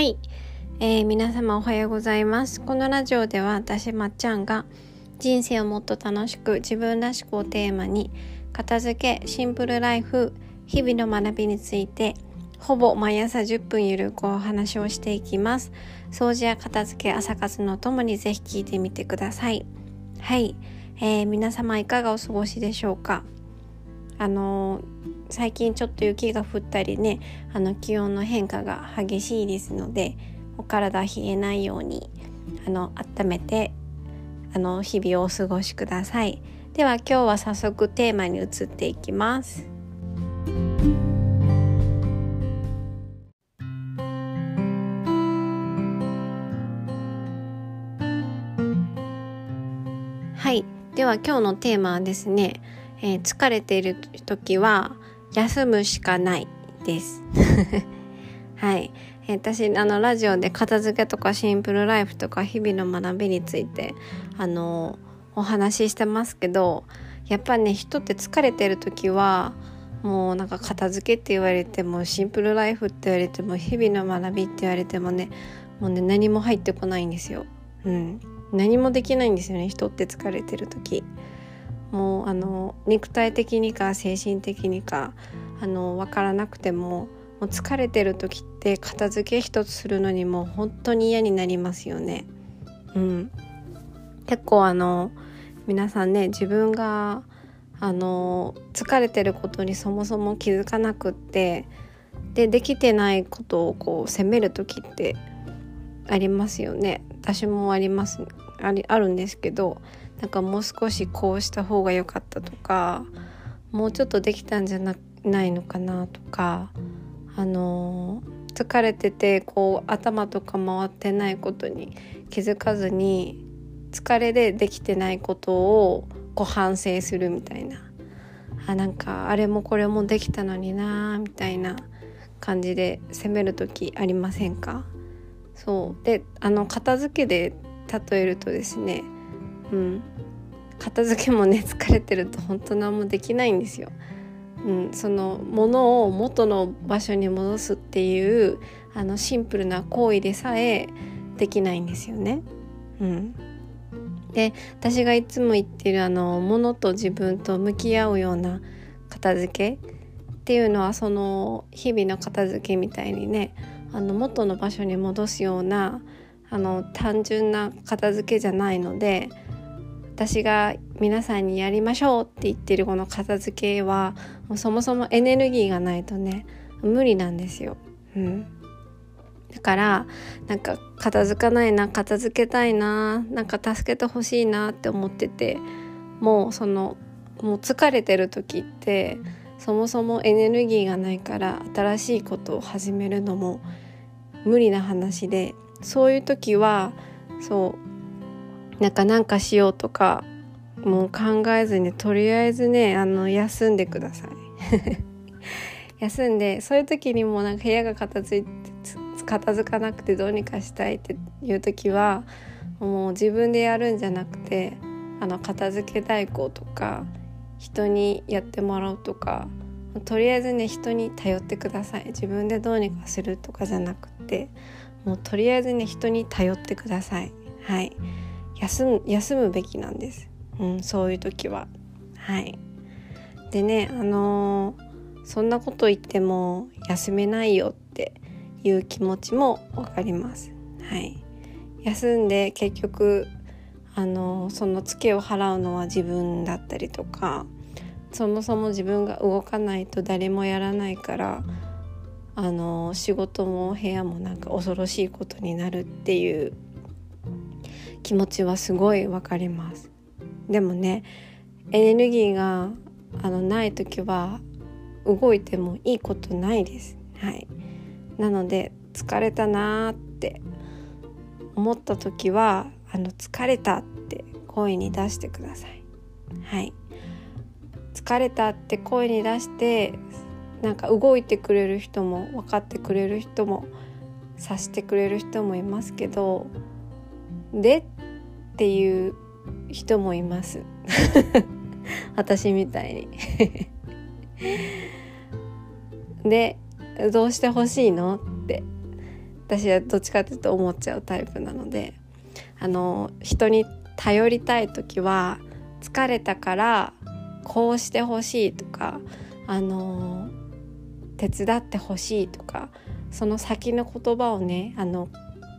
はい、えー、皆様おはようございます。このラジオでは私まっちゃんが人生をもっと楽しく自分らしくをテーマに片付けシンプルライフ日々の学びについてほぼ毎朝10分ゆるくお話をしていきます。掃除や片付け朝活のともにぜひ聞いてみてください。はい、えー、皆様いかがお過ごしでしょうか？あの最近ちょっと雪が降ったりねあの気温の変化が激しいですのでお体冷えないようにあの温めてあの日々をお過ごしください。では今日は早速テーマに移っていきます。はい。では今日のテーマはですねえー、疲れている時は休むしかないです。はい、え、私あのラジオで片付けとかシンプルライフとか日々の学びについてあのお話ししてますけどやっぱね人って疲れてる時はもうなんか片付けって言われてもシンプルライフって言われても日々の学びって言われてもねもうね何も入ってこないんですよ。うん、何もできないんですよね人って疲れてる時。もうあの肉体的にか精神的にかあの分からなくてももう疲れてる時って片付け一つするのにも本当に嫌になりますよね。うん、結構あの皆さんね自分があの疲れてることにそもそも気づかなくってでできてないことをこう責める時ってありますよね私もありますありあるんですけどなんかもう少しこうした方が良かったとかもうちょっとできたんじゃなないのかなとかあの疲れててこう頭とか回ってないことに気づかずに疲れでできてないことをこう反省するみたいな。あなんかあれもこれもできたのになみたいな感じで責める時ありませんか？そう。であの片付けで例えるとですねうん、片付けもね疲れてると本当何もできないんですよ。うん、その物を元の場所に戻すっていうあのシンプルな行為でさえできないんですよね。うん、で私がいつも言ってるあの物と自分と向き合うような片付けっていうのはその日々の片付けみたいにねあの元の場所に戻すようなあの単純な片付けじゃないので私が皆さんにやりましょうって言ってるこの片付けはもそもそもエネルギーがないとね無理なんですよ。うん、だからなんか片付かないな片付けたいななんか助けてほしいなって思っててもうそのもう疲れてる時ってそもそもエネルギーがないから新しいことを始めるのも無理な話でそういう時はそうなんかなんかしようとかもう考えずにとりあえずねあの休んでください。休んでそういう時にもなんか部屋が片付いて片付かなくてどうにかしたいっていう時はもう自分でやるんじゃなくてあの片付け代行とか人にやってもらうとかとりあえずね人に頼ってください。自分でどうにかするとかじゃなくてもうとりあえずね人に頼ってください。はい。休む休むべきなんです、うん、そういう時は。はいでねあのー、そんなこと言っても休めないよっていう気持ちも分かります。はい、休んで結局あのー、そのツケを払うのは自分だったりとかそもそも自分が動かないと誰もやらないからあのー、仕事も部屋もなんか恐ろしいことになるっていう気持ちはすごいわかります。でもねエネルギーがあのない時は動いてもいいことないです。はい。なので疲れたなーって思った時はあの疲れたって声に出してください。はい。疲れたって声に出してなんか動いてくれる人も分かってくれる人も察してくれる人もいますけどでっていう人もいます。私みたいに。でどうしてほしいの？って。私はどっちかっていうと思っちゃうタイプなので。あの人に頼りたい時は疲れたからこうしてほしいとかあの手伝ってほしいとかその先の言葉をねあの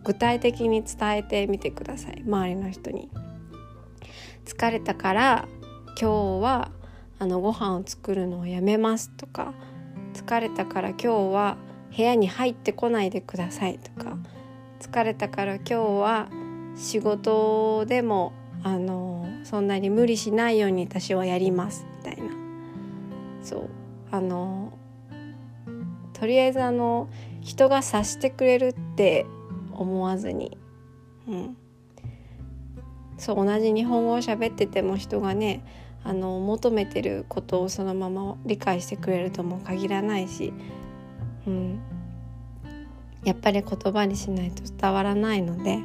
具体的に伝えてみてください。周りの人に。疲れたから今日はあのご飯を作るのをやめますとか。疲れたから今日は部屋に入ってこないでくださいとか。疲れたから今日は仕事でもあのそんなに無理しないように私はやります。みたいな。そう。あのとりあえずあの人が察してくれるって思わずに、うん、そう同じ日本語を喋ってても人がねあの求めてることをそのまま理解してくれるとも限らないし、うん、やっぱり言葉にしないと伝わらないので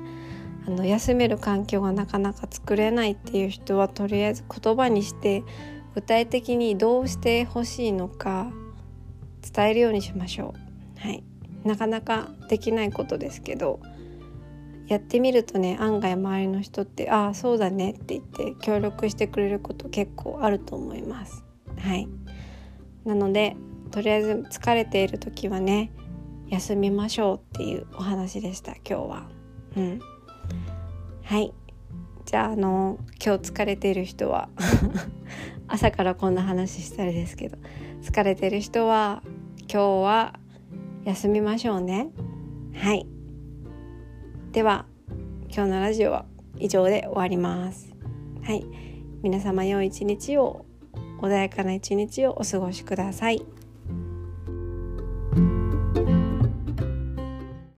あの休める環境がなかなか作れないっていう人はとりあえず言葉にして具体的にどうしてほしいのか伝えるようにしましょう。はい、なかなかできないことですけどやってみるとね案外周りの人って「ああそうだね」って言って協力してくれること結構あると思います。はいなのでとりあえず疲れている時はね休みましょうっていうお話でした今日は。うん、はいじゃああの今日疲れている人は 朝からこんな話したらですけど疲れてる人は今日は休みましょうね。はいでは今日のラジオは以上で終わりますはい皆様良い一日を穏やかな一日をお過ごしください。